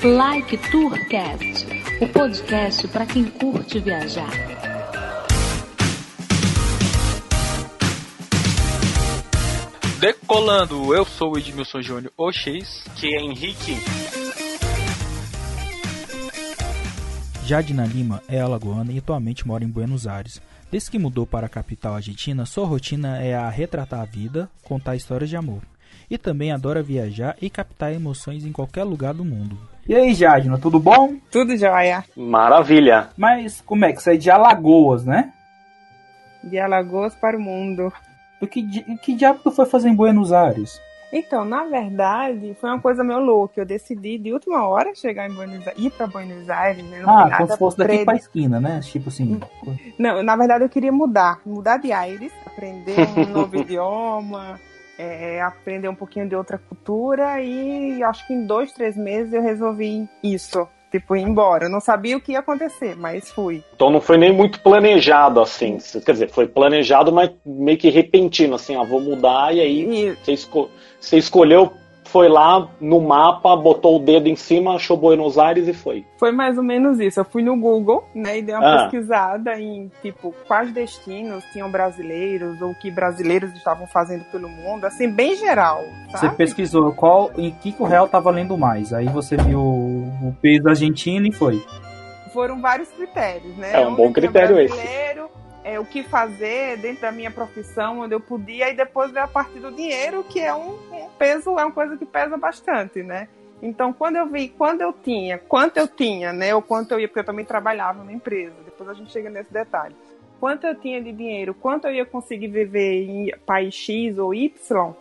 Like Tourcast, o podcast para quem curte viajar. Decolando, eu sou o Edmilson Júnior Ox. Que é Henrique. Jadina Lima é alagoana e atualmente mora em Buenos Aires. Desde que mudou para a capital argentina, sua rotina é a retratar a vida, contar histórias de amor. E também adora viajar e captar emoções em qualquer lugar do mundo. E aí, Jadina, tudo bom? Tudo jóia. Maravilha. Mas como é que você é de Alagoas, né? De Alagoas para o mundo. O que, que diabo tu foi fazer em Buenos Aires? Então, na verdade, foi uma coisa meio louca. Eu decidi de última hora chegar em Buenos Aires, ir para Buenos Aires, né? Não Ah, como se fosse daqui pra esquina, né? Tipo assim. Não, na verdade eu queria mudar, mudar de aires, aprender um novo idioma, é, aprender um pouquinho de outra cultura e acho que em dois, três meses eu resolvi isso, tipo ir embora. Eu não sabia o que ia acontecer, mas fui. Então não foi nem muito planejado assim. Quer dizer, foi planejado, mas meio que repentino, assim, ah, vou mudar e aí E você, esco- você escolheu, foi lá no mapa, botou o dedo em cima, achou Buenos Aires e foi. Foi mais ou menos isso. Eu fui no Google, né, e dei uma Ah. pesquisada em, tipo, quais destinos tinham brasileiros ou que brasileiros estavam fazendo pelo mundo, assim, bem geral, Você sabe? pesquisou qual em que, o real tá valendo mais. Aí você viu o peso argentino e foi. Foram vários critérios, né? É um bom Onde tinha critério esse. É, o que fazer dentro da minha profissão, onde eu podia, e depois veio a parte do dinheiro, que é um, um peso, é uma coisa que pesa bastante, né? Então, quando eu vi, quando eu tinha, quanto eu tinha, né? Ou quanto eu ia, porque eu também trabalhava na empresa, depois a gente chega nesse detalhe. Quanto eu tinha de dinheiro, quanto eu ia conseguir viver em país X ou Y.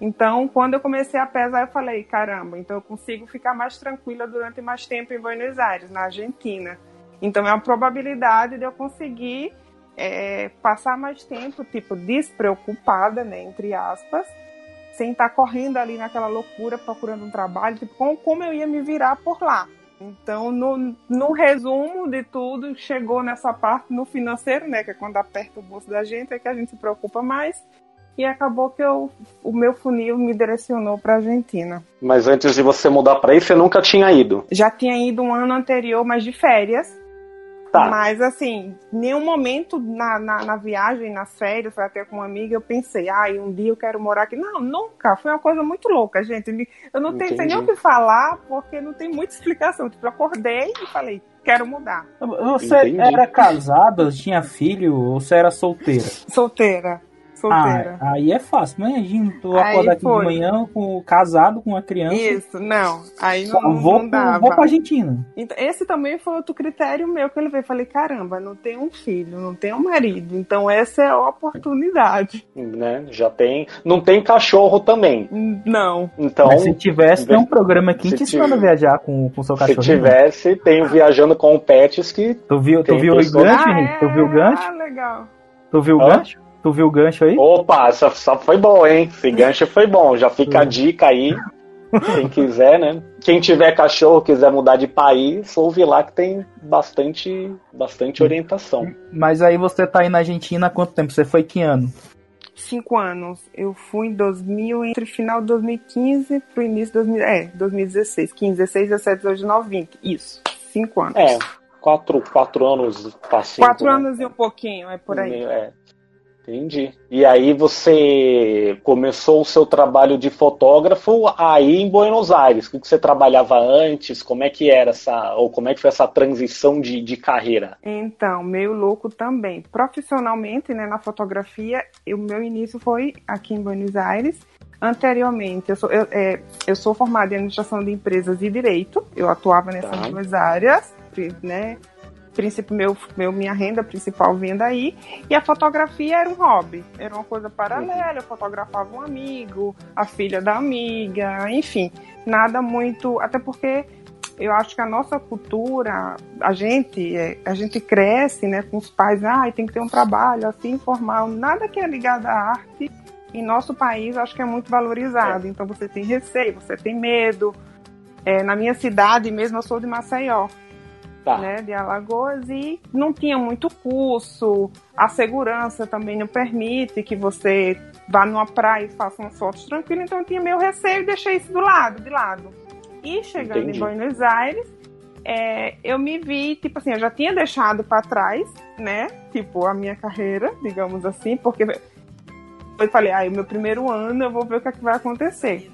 Então, quando eu comecei a pesar, eu falei, caramba, então eu consigo ficar mais tranquila durante mais tempo em Buenos Aires, na Argentina. Então, é uma probabilidade de eu conseguir é, passar mais tempo, tipo, despreocupada, né, entre aspas, sem estar correndo ali naquela loucura procurando um trabalho, tipo, como, como eu ia me virar por lá. Então, no, no resumo de tudo, chegou nessa parte no financeiro, né, que é quando aperta o bolso da gente, é que a gente se preocupa mais. E acabou que eu, o meu funil me direcionou para Argentina. Mas antes de você mudar pra aí, você nunca tinha ido. Já tinha ido um ano anterior, mas de férias. Tá. Mas assim, nenhum momento na, na, na viagem, nas férias, foi até com uma amiga, eu pensei, ai, um dia eu quero morar aqui. Não, nunca. Foi uma coisa muito louca, gente. Eu não tenho sei nem o que falar, porque não tem muita explicação. Tipo, eu acordei e falei, quero mudar. Você Entendi. era casada, tinha filho ou você era solteira? Solteira. Solteira. Ah, aí é fácil. Imagina, tu Aí acordar aqui de manhã com, casado com uma criança. Isso, não. Aí não, Só vou, não dava. vou pra Argentina. Então, esse também foi outro critério meu que eu levei. Falei, caramba, não tenho um filho, não tenho um marido. Então essa é a oportunidade. Né? Já tem. Não tem cachorro também. Não. Então, Mas se tivesse, tem um programa aqui se te ensinando a viajar com o seu se cachorro. tivesse, tem o Viajando com Pets que. Tu viu, tu Tem viu o gancho, Ah, Henrique? Tu viu o gancho? Ah, legal. Tu viu o Hã? gancho? Tu viu o gancho aí? Opa, essa, essa foi bom, hein? Esse gancho foi bom. Já fica a dica aí. Quem quiser, né? Quem tiver cachorro, quiser mudar de país, ouve lá que tem bastante, bastante orientação. Mas aí você tá aí na Argentina há quanto tempo? Você foi que ano? Cinco anos. Eu fui em 2000, entre final de 2015 pro início de 2000, é, 2016. 15, 16, 17, 18, 19, 20. Isso. Cinco anos. É, quatro, quatro anos passinho. Quatro anos e um pouquinho, é por aí. É. Entendi. E aí você começou o seu trabalho de fotógrafo aí em Buenos Aires. O que você trabalhava antes? Como é que era essa, ou como é que foi essa transição de, de carreira? Então, meio louco também. Profissionalmente, né, na fotografia, o meu início foi aqui em Buenos Aires. Anteriormente, eu sou, eu, é, eu sou formada em administração de empresas e direito. Eu atuava nessas Tá. duas áreas, né? Princípio, meu, meu, minha renda principal vinha daí. E a fotografia era um hobby, era uma coisa paralela. Eu fotografava um amigo, a filha da amiga, enfim, nada muito. Até porque eu acho que a nossa cultura, a gente, é, a gente cresce, né, com os pais, ah, tem que ter um trabalho assim formal, nada que é ligado à arte. Em nosso país, acho que é muito valorizado. Então você tem receio, você tem medo. É, na minha cidade mesmo, eu sou de Maceió, Tá. né, de Alagoas, e não tinha muito curso. A segurança também não permite que você vá numa praia e faça umas fotos tranquilas. Então eu tinha meu receio e deixei isso do lado, de lado. E chegando Entendi. em Buenos Aires, é, eu me vi, tipo assim, eu já tinha deixado para trás, né? Tipo, a minha carreira, digamos assim, porque eu falei, ah, o meu primeiro ano eu vou ver o que, é que vai acontecer.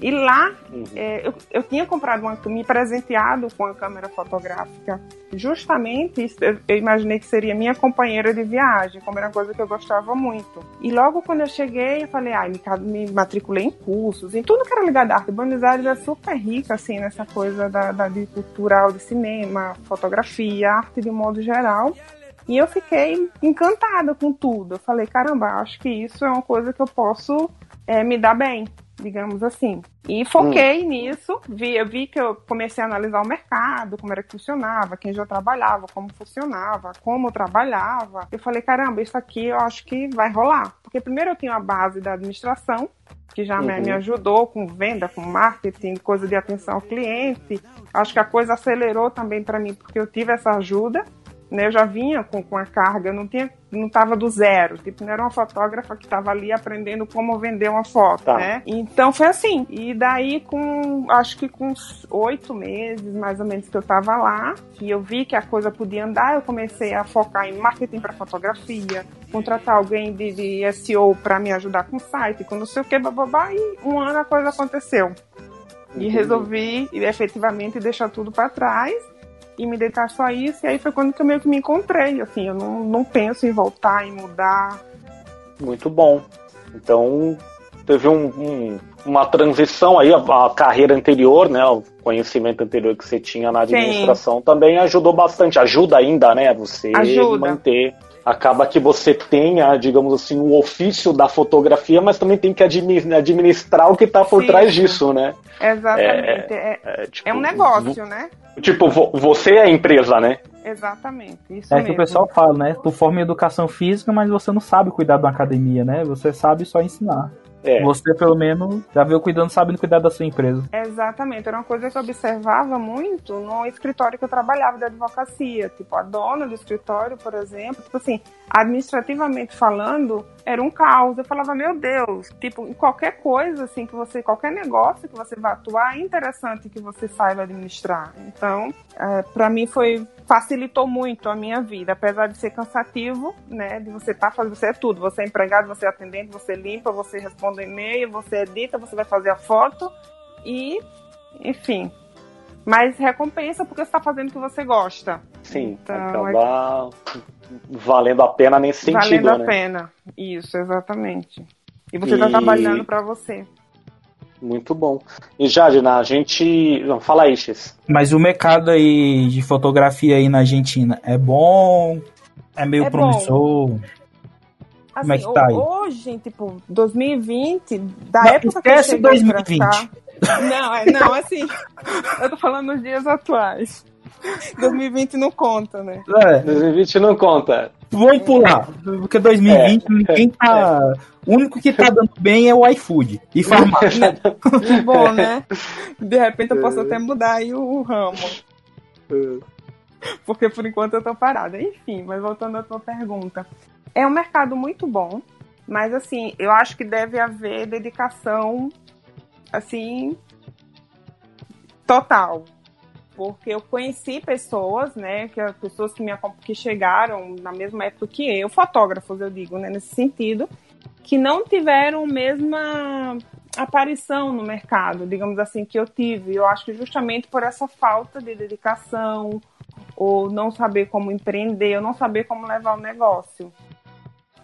E lá, Uhum. é, eu, eu tinha comprado uma, me presenteado com a câmera fotográfica. Justamente, isso, eu, eu imaginei que seria minha companheira de viagem, como era uma coisa que eu gostava muito. E logo quando eu cheguei, eu falei, ai, me, ca- me matriculei em cursos, em tudo que era ligado à arte. Buenos Aires é super rica, assim, nessa coisa da, da de cultural, de cinema, fotografia, arte de um modo geral. E eu fiquei encantada com tudo. Eu falei, caramba, acho que isso é uma coisa que eu posso é, me dar bem, digamos assim. E foquei nisso, vi, eu vi que eu comecei a analisar o mercado, como era que funcionava, quem já trabalhava, como funcionava, como eu trabalhava. Eu falei, caramba, isso aqui eu acho que vai rolar. Porque primeiro eu tinha a base da administração, que já me, Uhum. me ajudou com venda, com marketing, coisa de atenção ao cliente. Acho que a coisa acelerou também para mim, porque eu tive essa ajuda né, eu já vinha com, com a carga, eu não tinha, não estava do zero, tipo, não era uma fotógrafa que estava ali aprendendo como vender uma foto, Tá. né? Então foi assim. E daí com, acho que com oito meses, mais ou menos, que eu estava lá, que eu vi que a coisa podia andar, eu comecei a focar em marketing para fotografia, contratar alguém de, de SEO para me ajudar com o site, com não sei o que, bababá, e um ano a coisa aconteceu. E resolvi efetivamente deixar tudo para trás e me dedicar só a isso. E aí foi quando que eu meio que me encontrei. Assim, eu não, não penso em voltar, em mudar. Muito bom. Então, teve um- um- uma transição aí, a, a carreira anterior, né? O conhecimento anterior que você tinha na Sim. administração também ajudou bastante. Ajuda ainda, né? Você Ajuda. manter. Acaba que você tenha, digamos assim, o ofício da fotografia, mas também tem que admi- administrar o que está por Sim. trás disso, né? Exatamente. É, É, tipo, é um negócio, né? Tipo, vo- você é a empresa, né? Exatamente. Isso É mesmo. que o pessoal fala, né? Tu forma em educação física, mas você não sabe cuidar de uma academia, né? Você sabe só ensinar. É. Você, pelo menos, já veio cuidando, sabendo cuidar da sua empresa. Exatamente, era uma coisa que eu observava muito no escritório que eu trabalhava de advocacia. Tipo, a dona do escritório, por exemplo, tipo assim, administrativamente falando, era um caos. Eu falava, meu Deus, tipo, em qualquer coisa, assim, que você, qualquer negócio que você vai atuar, é interessante que você saiba administrar. Então, é, para mim foi facilitou muito a minha vida, apesar de ser cansativo, né? De você estar fazendo, você é tudo, você é empregado, você é atendente, você limpa, você responde e-mail, você edita, você vai fazer a foto e, enfim. Mas recompensa porque você está fazendo o que você gosta. Sim, Então, acaba valendo a pena nesse sentido, Valendo a né? pena. Isso, exatamente. E você está E- trabalhando para você. Muito bom. E Jadina, a gente. Não, fala aí, X. Mas o mercado aí de fotografia aí na Argentina é bom? É meio É bom. promissor? Assim, Como é que tá aí? Hoje, tipo, 2020, da Não, época que eu esquece cheguei 2020. pra cá. Não, é, não, assim, eu tô falando nos dias atuais. 2020 não conta, né? É, 2020 não conta. Vamos pular. Porque 2020 ninguém tá. O único que tá dando bem é o iFood e farmácia. Que bom, né? De repente eu posso até mudar aí o ramo. Porque por enquanto eu tô parada. Enfim, mas voltando à tua pergunta. É um mercado muito bom, mas assim, eu acho que deve haver dedicação, assim, total. Porque eu conheci pessoas, né, que as pessoas que me que chegaram na mesma época que eu, fotógrafos, eu digo, né, nesse sentido, que não tiveram a mesma aparição no mercado, digamos assim, que eu tive. Eu acho que justamente por essa falta de dedicação, ou não saber como empreender, ou não saber como levar o negócio.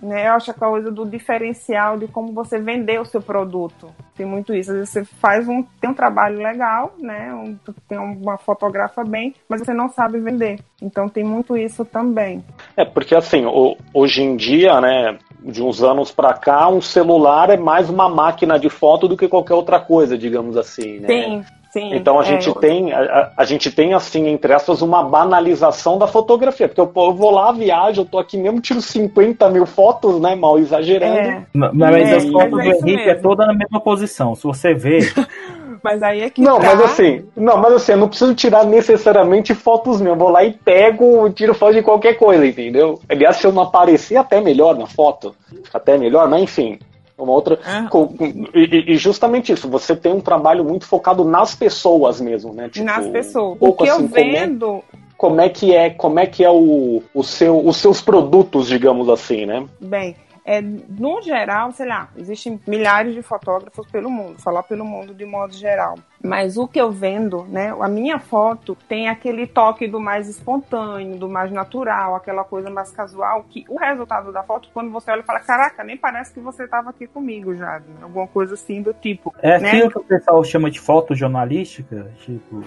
Né? Eu acho que a coisa do diferencial de como você vender o seu produto. Tem muito isso. Às vezes você faz um, tem um trabalho legal, né? Um, tem uma fotografa bem, mas você não sabe vender. Então tem muito isso também. É, porque assim, hoje em dia, né, de uns anos pra cá, um celular é mais uma máquina de foto do que qualquer outra coisa, digamos assim, né? Tem, sim. Então a é, gente eu- tem, a, a- a gente tem assim, entre aspas, uma banalização da fotografia, porque eu, eu vou lá, viajo, eu tô aqui mesmo, tiro 50 mil fotos, né, mal exagerando. É, Mas mas É, as fotos do é isso Henrique é mesmo. toda na mesma posição. Se você ver, mas aí é que Não, tá. mas assim, não, mas assim, eu não preciso tirar necessariamente fotos minhas. Eu vou lá e pego, tiro foto de qualquer coisa, entendeu? Aliás, se eu não aparecer, até melhor na foto. Até melhor, mas enfim. Uma outra. Ah. com- e, e justamente isso, você tem um trabalho muito focado nas pessoas mesmo, né? Tipo, nas pessoas. um O que eu assim, como é- vendo, como é que é, como é que é o, o seu, os seus produtos, digamos assim, né? bem, é, no geral, sei lá, existem milhares de fotógrafos pelo mundo, falar pelo mundo de modo geral. Mas o que eu vendo, né, a minha foto tem aquele toque do mais espontâneo, do mais natural, aquela coisa mais casual, que o resultado da foto, quando você olha e fala, caraca, nem parece que você estava aqui comigo já, alguma coisa assim do tipo. É né? aquilo que o pessoal chama de fotojornalística, tipo.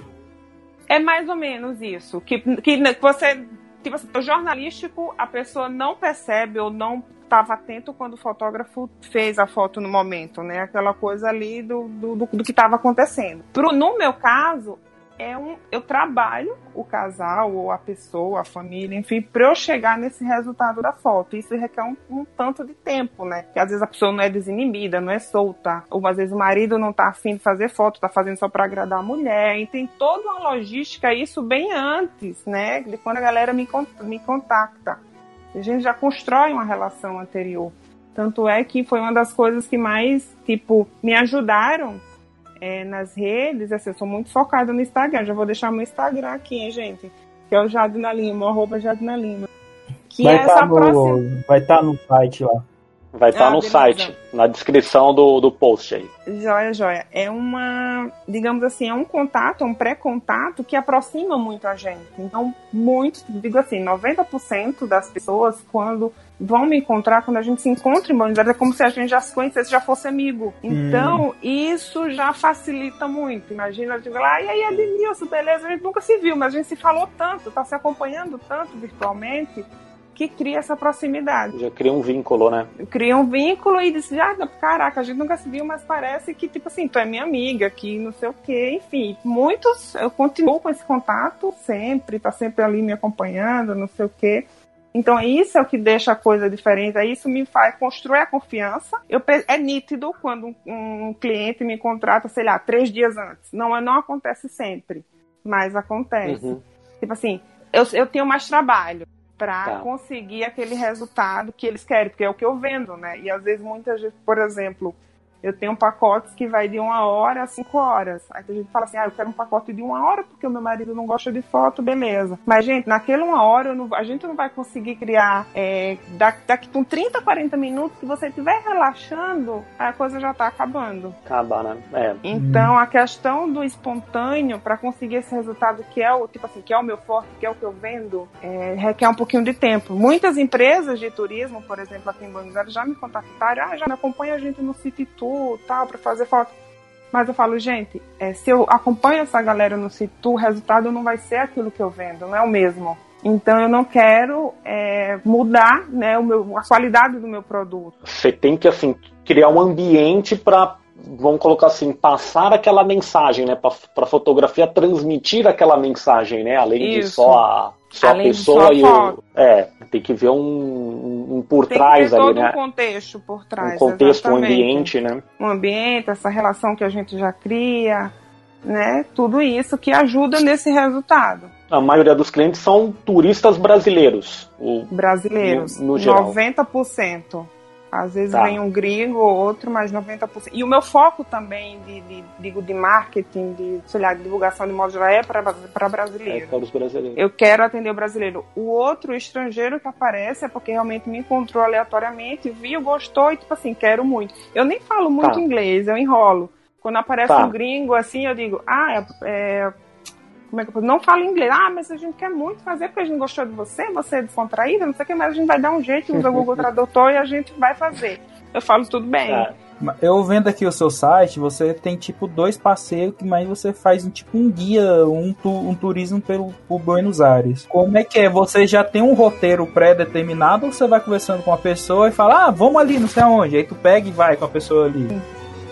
É mais ou menos isso. Que, que você. Tipo assim, o jornalístico, a pessoa não percebe ou não estava atento quando o fotógrafo fez a foto no momento, né? Aquela coisa ali do, do, do- do que estava acontecendo. Pro, no meu caso, é um, eu trabalho o casal ou a pessoa, a família, enfim, para eu chegar nesse resultado da foto. Isso requer um, um tanto de tempo, né? Porque às vezes a pessoa não é desinibida, não é solta. Ou às vezes o marido não tá afim de fazer foto, tá fazendo só para agradar a mulher. E tem toda uma logística, isso bem antes, né? De quando a galera me, me contacta. A gente já constrói uma relação anterior. Tanto é que foi uma das coisas que mais, tipo, me ajudaram é, nas redes, assim, eu sou muito focada no Instagram. Já vou deixar meu Instagram aqui, hein, gente? Que é o Jadina Lima, arroba Jadina Lima. Que vai é estar essa próxima. no, vai tá no site lá. Vai estar Ah, no beleza. site, na descrição do, do post aí. Joia, joia. É uma, digamos assim, é um contato, um pré-contato que aproxima muito a gente. Então, muitos, digo assim, 90% das pessoas, quando vão me encontrar, quando a gente se encontra em Buenos Aires, é como se a gente já se conhecesse, já fosse amigo. Então, isso já facilita muito. Imagina, eu digo lá, e aí, Ademilson, beleza? A gente nunca se viu, mas a gente se falou tanto, tá se acompanhando tanto virtualmente, que cria essa proximidade Já cria um vínculo, né? cria um vínculo e diz, ah, caraca, a gente nunca se viu, mas parece que, tipo assim, tu é minha amiga, que não sei o quê, enfim. Muitos, eu continuo com esse contato sempre, tá sempre ali me acompanhando, não sei o quê. Então, isso é o que deixa a coisa diferente. Isso me faz construir a confiança. Eu, é nítido quando um, um cliente me contrata, sei lá, três dias antes. Não, não acontece sempre, mas acontece. Uhum. Tipo assim, eu, eu tenho mais trabalho para Tá. conseguir aquele resultado que eles querem, porque é o que eu vendo, né? E às vezes muitas vezes, por exemplo, eu tenho pacotes que vai de uma hora a cinco horas. Aí a gente fala assim, ah, eu quero um pacote de uma hora porque o meu marido não gosta de foto, beleza. Mas, gente, naquela uma hora não- a gente não vai conseguir criar é, da- daqui com 30, 40 minutos, se você estiver relaxando, a coisa já tá acabando. Acaba, né? É. Então, a questão do espontâneo para conseguir esse resultado que é o tipo assim, que é o meu forte, que é o que eu vendo, é, requer um pouquinho de tempo. Muitas empresas de turismo, por exemplo, aqui em Buenos Aires, já me contactaram, ah, já me acompanha a gente no City Tour, tal, para fazer foto. Mas eu falo, gente, é, se eu acompanho essa galera no Tour, o resultado não vai ser aquilo que eu vendo, não é o mesmo. Então eu não quero é, mudar né, o meu, a qualidade do meu produto. Você tem que, assim, criar um ambiente para, vamos colocar assim, passar aquela mensagem, né? Para fotografia transmitir aquela mensagem, né? Além de Isso. só a, só a Além de pessoa só a e o. É, tem que ver um, um, um por Tem trás ali, né? um contexto por trás. um contexto, um exatamente. ambiente, né? um ambiente, essa relação que a gente já cria, né? Tudo isso que ajuda nesse resultado. A maioria dos clientes são turistas brasileiros. O, Brasileiros, No- no geral. 90%. Às vezes Tá. vem um gringo ou outro, mas 90%. E o meu foco também de, de, digo, de marketing, de, sei lá, de divulgação de modo geral é para é brasileiro. para os brasileiros. Eu quero atender o brasileiro. O outro estrangeiro que aparece é porque realmente me encontrou aleatoriamente, viu, gostou e, tipo assim, quero muito. Eu nem falo muito Tá. inglês, eu enrolo. Quando aparece Tá. um gringo assim, eu digo, ah, é. é- como é que eu? Não falo inglês. Ah, mas a gente quer muito fazer porque a gente gostou de você, você é descontraída, não sei o que, mas a gente vai dar um jeito, usa o Google Tradutor e a gente vai fazer. Eu falo tudo bem. É. Eu vendo aqui o seu site, você tem tipo dois passeios, mas você faz um, tipo um guia, um, tu- um turismo pelo por Buenos Aires. Como é que é? Você já tem um roteiro pré-determinado ou você vai conversando com a pessoa e fala, ah, vamos ali, não sei aonde. Aí tu pega e vai com a pessoa ali.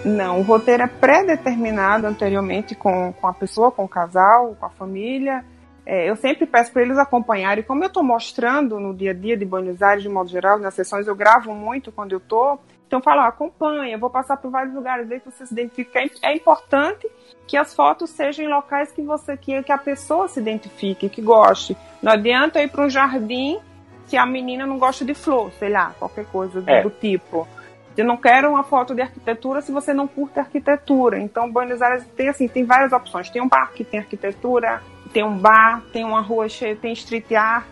Não, o roteiro é pré-determinado anteriormente com, com a pessoa, com o casal, com a família. É, eu sempre peço para eles acompanharem. Como eu estou mostrando no dia a dia de Buenos Aires, de modo geral, nas sessões, eu gravo muito quando eu estou. Então, eu falo, ó, acompanha, eu vou passar por vários lugares, desde que você se identifique. É, é importante que as fotos sejam em locais que você que, que a pessoa se identifique, que goste. Não adianta ir para um jardim se a menina não gosta de flor, sei lá, qualquer coisa do, É. do tipo. Eu não quero uma foto de arquitetura se você não curte arquitetura. Então, Buenos Aires tem assim, tem várias opções. Tem um parque, tem arquitetura, tem um bar, tem uma rua cheia, tem street art.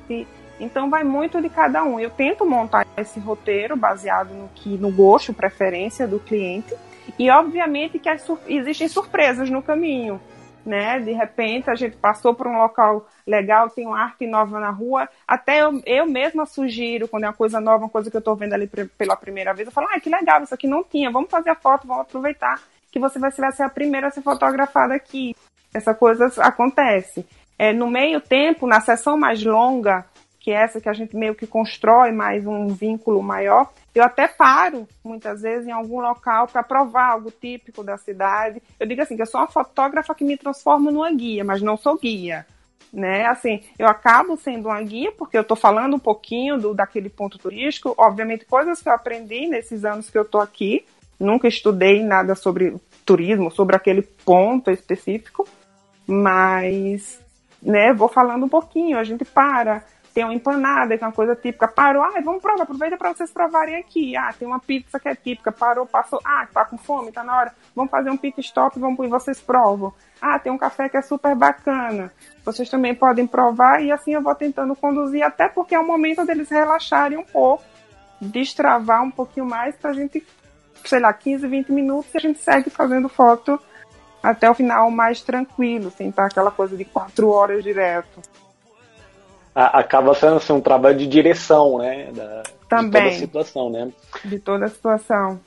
Então vai muito de cada um. Eu tento montar esse roteiro baseado no que no gosto, preferência do cliente. E obviamente que sur existem surpresas no caminho né? De repente a gente passou por um local legal, tem uma arte nova na rua. Até eu, eu mesma sugiro, quando é uma coisa nova, uma coisa que eu estou vendo ali pela primeira vez, eu falo, ah, que legal, isso aqui não tinha, vamos fazer a foto, vamos aproveitar que você vai ser a primeira a ser fotografada aqui. Essa coisa acontece. É, no meio tempo, na sessão mais longa, que é essa que a gente meio que constrói mais um vínculo maior, eu até paro, muitas vezes, em algum local para provar algo típico da cidade. Eu digo assim, que eu sou uma fotógrafa que me transforma numa guia, mas não sou guia. Né? Assim, eu acabo sendo uma guia porque eu estou falando um pouquinho do, daquele ponto turístico, obviamente coisas que eu aprendi nesses anos que eu estou aqui. Nunca estudei nada sobre turismo, sobre aquele ponto específico, mas né, vou falando um pouquinho, a gente para, tem uma empanada, que é uma coisa típica. Parou, ah, vamos provar, aproveita para vocês provarem aqui. Ah, tem uma pizza que é típica, parou, passou, ah, tá com fome, tá na hora. Vamos fazer um pit stop, vamos e vocês provam. Ah, tem um café que é super bacana. Vocês também podem provar e assim eu vou tentando conduzir, até porque é o momento deles relaxarem um pouco, destravar um pouquinho mais pra gente, sei lá, 15, 20 minutos e a gente segue fazendo foto até o final mais tranquilo, sem estar aquela coisa de quatro horas direto acaba sendo assim, um trabalho de direção, né? Da, Também. De toda a situação, né? De toda a situação.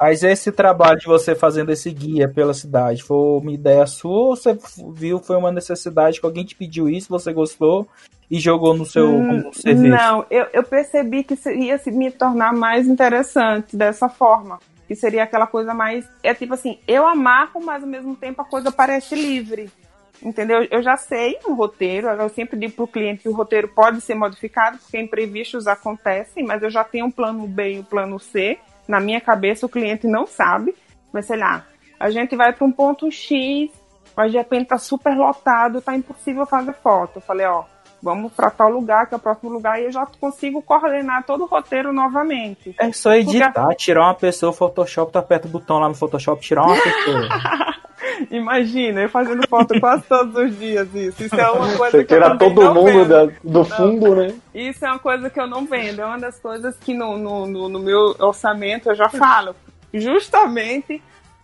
Mas esse trabalho de você fazendo esse guia pela cidade, foi uma ideia sua ou você viu, foi uma necessidade que alguém te pediu isso, você gostou e jogou no seu hum, serviço? Não, eu, eu percebi que ia me tornar mais interessante dessa forma. Que seria aquela coisa mais. É tipo assim, eu amarro, mas ao mesmo tempo a coisa parece livre entendeu? Eu já sei um roteiro, eu sempre digo para o cliente que o roteiro pode ser modificado, porque imprevistos acontecem, mas eu já tenho um plano B e um plano C. Na minha cabeça, o cliente não sabe, mas sei lá, a gente vai para um ponto X, mas de repente tá super lotado, tá impossível fazer foto. Eu falei, ó, vamos para tal lugar, que é o próximo lugar, e eu já consigo coordenar todo o roteiro novamente. É só editar, Porque... tirar uma pessoa, Photoshop, tá aperta o botão lá no Photoshop, tirar uma pessoa. Imagina, eu fazendo foto quase todos os dias isso. Isso é uma coisa Você que eu todo mundo da, do fundo, né? Isso é uma coisa que eu não vendo. É uma das coisas que no, no, no, no meu orçamento eu já falo. Justamente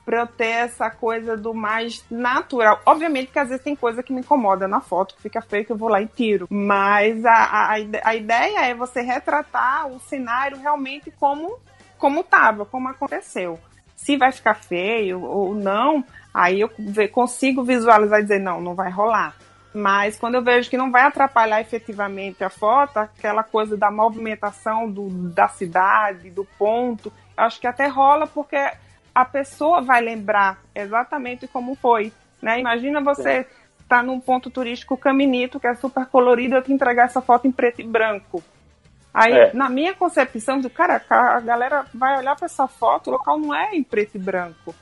para eu ter essa coisa do mais natural. Obviamente que às vezes tem coisa que me incomoda na foto, que fica feio que eu vou lá e tiro. Mas a, a, a ideia é você retratar o cenário realmente como como estava, como aconteceu. Se vai ficar feio ou não, Aí eu consigo visualizar e dizer, não, não vai rolar. Mas quando eu vejo que não vai atrapalhar efetivamente a foto, aquela coisa da movimentação do, da cidade, do ponto, acho que até rola porque a pessoa vai lembrar exatamente como foi. Né? Imagina você estar tá num ponto turístico caminito, que é super colorido, eu te entregar essa foto em preto e branco. Aí, é. na minha concepção, do cara, a galera vai olhar para essa foto, o local não é em preto e branco.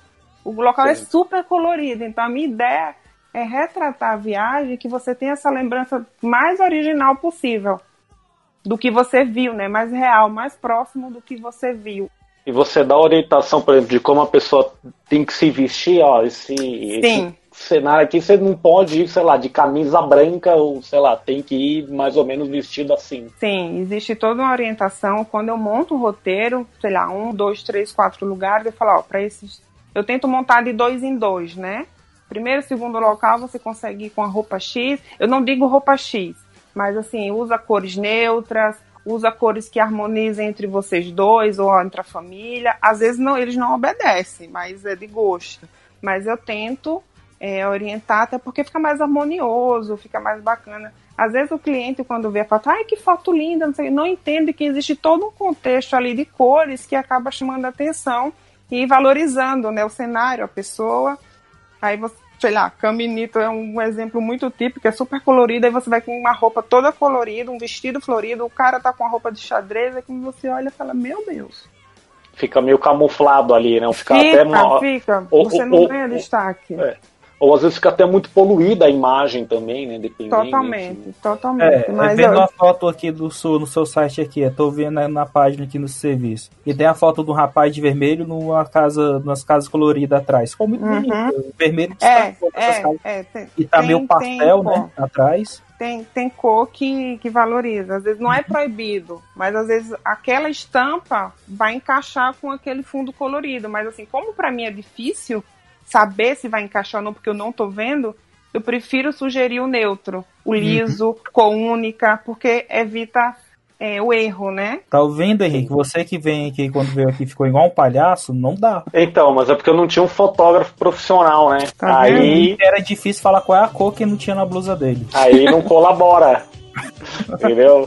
O local é Sim. é super colorido, então a minha ideia é retratar a viagem que você tenha essa lembrança mais original possível do que você viu, né? Mais real, mais próximo do que você viu. E você dá orientação, por exemplo, de como a pessoa tem que se vestir, ó, esse, esse cenário aqui você não pode ir, sei lá, de camisa branca ou, sei lá, tem que ir mais ou menos vestido assim. Sim, existe toda uma orientação. Quando eu monto o roteiro, sei lá, um, dois, três, quatro lugares, eu falo, ó, para esses eu tento montar de dois em dois, né? Primeiro, segundo local, você consegue ir com a roupa X. Eu não digo roupa X, mas assim, usa cores neutras, usa cores que harmonizem entre vocês dois ou entre a família. Às vezes não, eles não obedecem, mas é de gosto. Mas eu tento é, orientar até porque fica mais harmonioso, fica mais bacana. Às vezes o cliente, quando vê a foto, ai que foto linda, não, sei, não entende que existe todo um contexto ali de cores que acaba chamando a atenção e valorizando né, o cenário, a pessoa. Aí você, sei lá, Caminito é um exemplo muito típico, é super colorido, aí você vai com uma roupa toda colorida, um vestido florido, o cara tá com a roupa de xadrez, aí quando você olha e fala, meu Deus. Fica meio camuflado ali, né? Fica, fica até uma... fica. Você não o, ganha destaque. É. Ou às vezes fica até muito poluída a imagem também, né? Dependendo. Totalmente, enfim. totalmente. É, Mas vendo eu- uma foto aqui do sul, no seu site aqui, eu tô vendo na, na página aqui no serviço. E tem a foto do rapaz de vermelho numa casa, nas casas coloridas atrás. Ficou muito Uhum. bonito. O vermelho é, é, casas. é, tem, E tá tem- meio tem pastel, cor. né? Atrás. tem, tem cor que, que valoriza. Às vezes não é proibido, mas às vezes aquela estampa vai encaixar com aquele fundo colorido. Mas assim, como para mim é difícil saber se vai encaixar ou não, porque eu não tô vendo, eu prefiro sugerir o neutro, o liso, cor única, porque evita é, o erro, né? Tá ouvindo, Henrique? Você que vem aqui, quando veio aqui, ficou igual um palhaço, não dá. Então, mas é porque eu não tinha um fotógrafo profissional, né? Tá aí, Era difícil falar qual é a cor que não tinha na blusa dele. aí não colabora. Entendeu?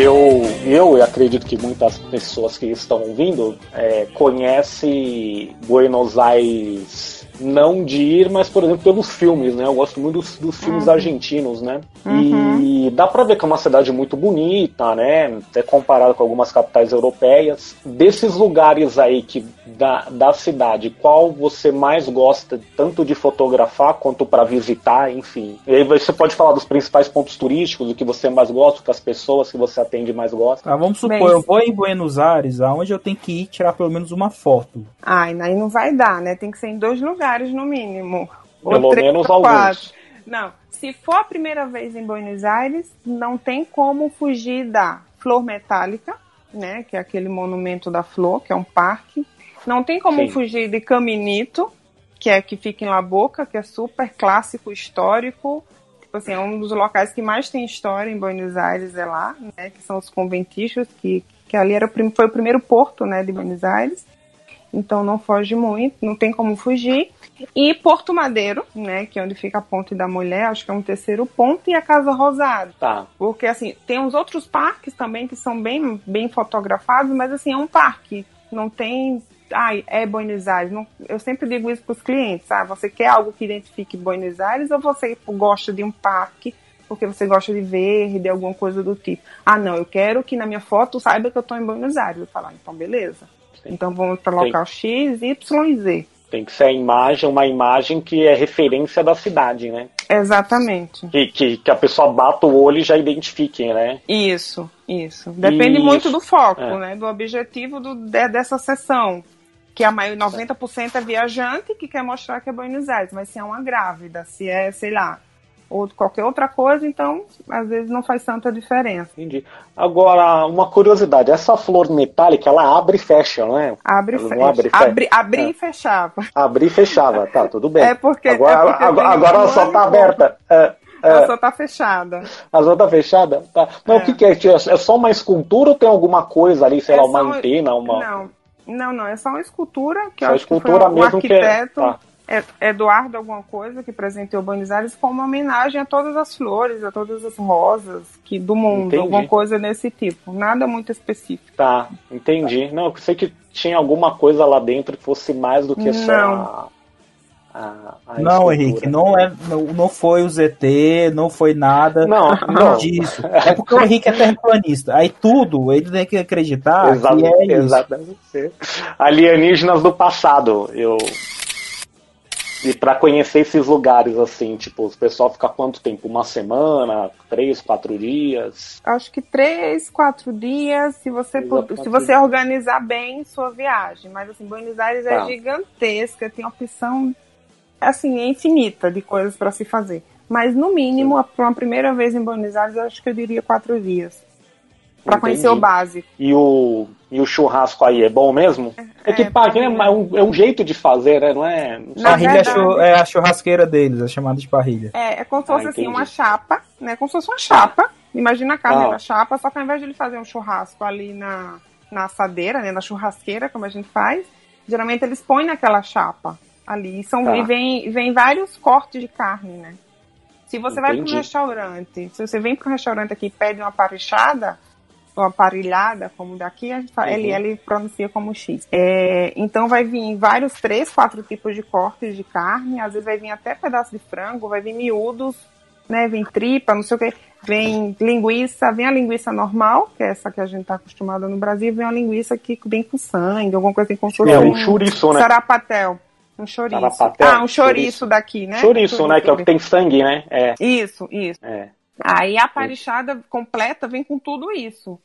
Eu, eu acredito que muitas pessoas que estão ouvindo é, conhecem Buenos Aires não de ir, mas por exemplo pelos filmes, né? Eu gosto muito dos, dos filmes argentinos, né? E dá pra ver que é uma cidade muito bonita, né? Até comparado com algumas capitais europeias. Desses lugares aí que da, da cidade, qual você mais gosta tanto de fotografar quanto para visitar, enfim? E aí você pode falar dos principais pontos turísticos, o que você mais gosta, o que as pessoas que você atende mais gostam. Tá, vamos supor, Bem, eu vou em Buenos Aires, aonde eu tenho que ir tirar pelo menos uma foto. Ai, aí não vai dar, né? Tem que ser em dois lugares no mínimo. Ou Pelo três menos ou alguns. quatro. Não, se for a primeira vez em Buenos Aires, não tem como fugir da Flor Metálica, né? Que é aquele monumento da flor, que é um parque. Não tem como Sim. fugir de Caminito, que é que fica em La Boca, que é super clássico, histórico. Tipo assim, é um dos locais que mais tem história em Buenos Aires, é lá, né? Que são os conventistas, que, que ali era, foi o primeiro porto, né, de Buenos Aires. Então não foge muito, não tem como fugir. E Porto Madeiro, né, que é onde fica a Ponte da Mulher, acho que é um terceiro ponto, e a Casa Rosada. Tá. Porque, assim, tem uns outros parques também que são bem, bem fotografados, mas, assim, é um parque. Não tem. Ai, é Buenos Aires. Não- eu sempre digo isso para os clientes, sabe? Você quer algo que identifique Buenos Aires ou você gosta de um parque porque você gosta de verde, alguma coisa do tipo? Ah, não, eu quero que na minha foto saiba que eu estou em Buenos Aires. Eu falo, ah, então beleza. Então vamos para local X, Y e Z. Tem que ser a imagem, uma imagem que é referência da cidade, né? Exatamente. Que, que, que a pessoa bata o olho e já identifique, né? Isso, isso. Depende Isso. muito do foco, É. né? Do objetivo do, de- dessa sessão. Que a maior 90% é viajante que quer mostrar que é Buenos Aires, mas se é uma grávida, se é, sei lá, ou qualquer outra coisa, então às vezes não faz tanta diferença. Entendi. Agora, uma curiosidade, essa flor metálica, ela abre e fecha, não é? Abre e fecha. não abre e fecha? Abri, abri É. e fechava. Abrir e fechava, tá, tudo bem. É porque- Agora, é porque agora, agora ela só tá aberta. É, é, Ela só tá fechada. a zona tá fechada? Tá. Não, É. o que, que é? É só uma escultura ou tem alguma coisa ali, sei É lá, uma só- antena, uma. Não, não, não, é só uma escultura que Só eu acho escultura que foi um mesmo que é- arquiteto, tá. É- Eduardo alguma coisa, que presenteou Buenos Aires com uma homenagem a todas as flores, a todas as rosas que do mundo, Entendi. alguma coisa desse tipo. Nada muito específico. Tá, entendi. Não, eu sei que tinha alguma coisa lá dentro que fosse mais do que só Não. a. a- a Não. Henrique, não, é, não, não foi o ZT, não foi nada Não, não. disso. É porque o Henrique é terraplanista. Aí tudo, ele tem que acreditar Exa- que é isso. Exatamente. Alienígenas do passado. Eu. E pra conhecer esses lugares, assim, tipo, o pessoal fica quanto tempo? Uma semana? Três, quatro dias? Acho que três, quatro dias, se você, Três se você dias. organizar bem sua viagem. Mas assim, Buenos Aires é Tá. gigantesca, tem opção assim, é infinita de coisas para se fazer. Mas no mínimo, para uma primeira vez em Buenos Aires, eu acho que eu diria quatro dias. Para Entendi. conhecer o básico. E o, e o churrasco aí é bom mesmo? É que É, parrilha é parrilha. um, é um jeito de fazer, né? Não é. Na Parrilha é, verdade- é a churrasqueira deles, é chamada de parrilha. É, é como se Ah, fosse assim, entendi. uma chapa, né? Como se fosse uma chapa. Imagina a carne Ah. da chapa, só que ao invés de ele fazer um churrasco ali na, na assadeira, né? Na churrasqueira, como a gente faz, geralmente eles põem naquela chapa ali. E, são, Tá. e vem, vem vários cortes de carne, né? Se você vai para Entendi. um restaurante, se você vem para um restaurante aqui e pede uma parrichada, ou aparelhada, como daqui, a gente fala, ele, ele pronuncia como X. É, então vai vir vários, três, quatro tipos de cortes de carne, às vezes vai vir até pedaço de frango, vai vir miúdos, né? Vem tripa, não sei o que. Vem linguiça, vem a linguiça normal, que é essa que a gente está acostumada no Brasil, vem a linguiça que vem com sangue, alguma coisa assim, se fosse É um chouriço, né? sarapatel. Um chouriço. Sarapatel, ah, um chouriço, chouriço. daqui, né? Chouriço, né? Que é o que tem sangue, né? É. Isso, isso. é. Aí a parichada completa vem com tudo isso.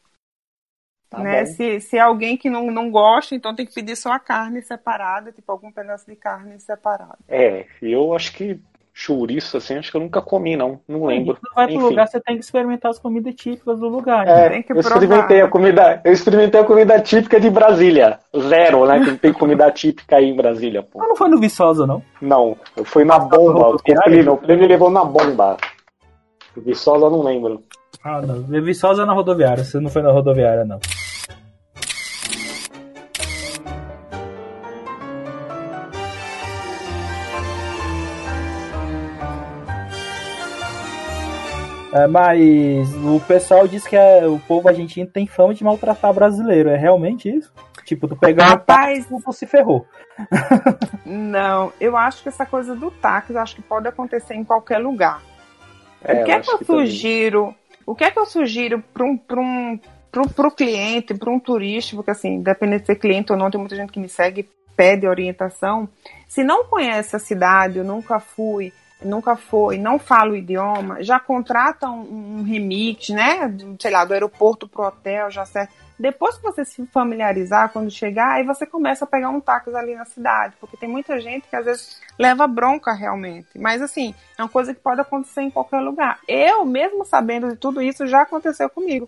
Tá né? bom. Se, se é alguém que não, não gosta, então tem que pedir só a carne separada, tipo algum pedaço de carne separado. É, eu acho que chouriço, assim, acho que eu nunca comi, não. Não lembro. Quando vai pro Enfim. lugar, você tem que experimentar as comidas típicas do lugar. É, né? Tem que eu experimentei a comida, eu experimentei a comida típica de Brasília. Zero, né? Que não tem comida típica aí em Brasília, pô. Mas não foi no Viçosa, não. Não, eu fui na bomba. O prêmio, o prêmio levou na bomba. O Viçosa eu não lembro. Ah, não. Viçosa é na rodoviária. Você não foi na rodoviária, não. É, mas o pessoal diz que é- o povo argentino tem fama de maltratar brasileiro. É realmente isso? Tipo, tu pegar um Rapaz, táxi, tu se ferrou. não, eu acho que essa coisa do táxi, acho que pode acontecer em qualquer lugar. É, o que é que eu que também. sugiro? O que é que eu sugiro para um, pra um pro, pro cliente, para um turista, porque assim, dependendo de ser cliente ou não, tem muita gente que me segue, pede orientação. Se não conhece a cidade, eu nunca fui, nunca foi, não fala o idioma, já contrata um, um né? Sei lá, do aeroporto pro hotel, já certo. Depois que você se familiarizar, quando chegar, aí você começa a pegar um táxi ali na cidade, porque tem muita gente que às vezes leva bronca realmente. Mas assim, é uma coisa que pode acontecer em qualquer lugar. Eu, mesmo sabendo de tudo isso, já aconteceu comigo.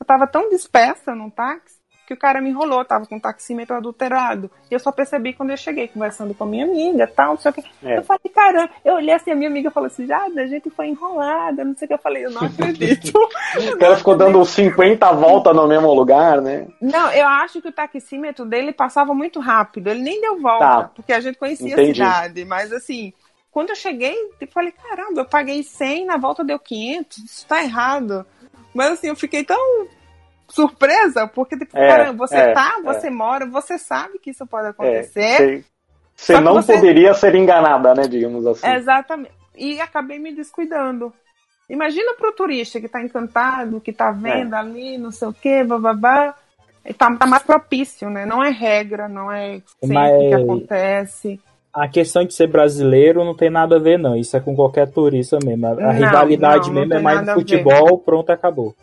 Eu tava tão dispersa num táxi que o cara me enrolou, tava com o taxímetro adulterado. E eu só percebi quando eu cheguei, conversando com a minha amiga tal, não sei o que. É. Eu falei, caramba, eu olhei assim, a minha amiga falou assim, já, a gente foi enrolada, não sei o que. Eu falei, eu não acredito. O cara ficou dando 50 voltas no mesmo lugar, né? Não, eu acho que o taxímetro dele passava muito rápido. Ele nem deu volta, Tá. porque a gente conhecia Entendi. a cidade. Mas assim, quando eu cheguei, eu falei, caramba, eu paguei 100, na volta deu 500, isso tá errado. Mas assim, eu fiquei tão surpresa, porque tipo, É, caramba, você é, tá, é. você mora, você sabe que isso pode É, acontecer. você- não você- poderia ser enganada, né? Digamos assim. Exatamente. E acabei me descuidando. Imagina pro turista que tá encantado, que tá vendo ali, não sei o quê, bababá. E Tá, tá mais propício, né? Não é regra, não é sempre Mas- que acontece. A questão de ser brasileiro não tem nada a ver, não. Isso é com qualquer turista mesmo. A Não, rivalidade não, não mesmo é mais no futebol, pronto, acabou.